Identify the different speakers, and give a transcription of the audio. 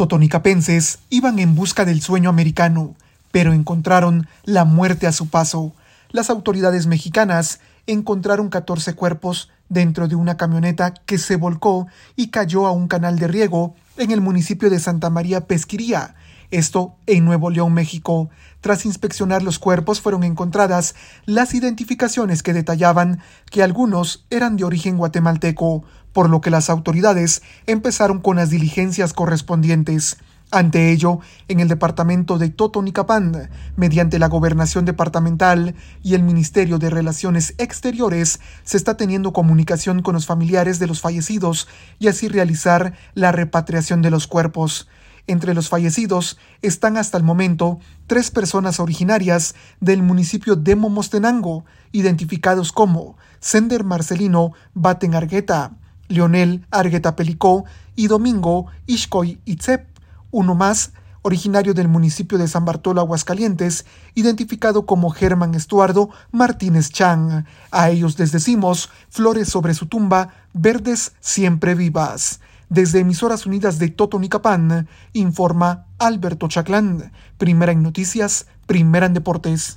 Speaker 1: Totonicapenses iban en busca del sueño americano, pero encontraron la muerte a su paso. Las autoridades mexicanas encontraron 14 cuerpos dentro de una camioneta que se volcó y cayó a un canal de riego en el municipio de Santa María Pesquiría, esto en Nuevo León, México. Tras inspeccionar los cuerpos fueron encontradas las identificaciones que detallaban que algunos eran de origen guatemalteco, por lo que las autoridades empezaron con las diligencias correspondientes. Ante ello, en el departamento de Totonicapán, mediante la gobernación departamental y el Ministerio de Relaciones Exteriores, se está teniendo comunicación con los familiares de los fallecidos y así realizar la repatriación de los cuerpos. Entre los fallecidos están hasta el momento tres personas originarias del municipio de Momostenango, identificados como Sender Marcelino Baten Argueta, Leonel Argueta Pelicó y Domingo Ishkoy Itzep, uno más, originario del municipio de San Bartolo, Aguascalientes, identificado como Germán Estuardo Martínez Chang. A ellos les decimos flores sobre su tumba, verdes siempre vivas. Desde Emisoras Unidas de Totonicapán, informa Alberto Chaclán. Primera en noticias, primera en deportes.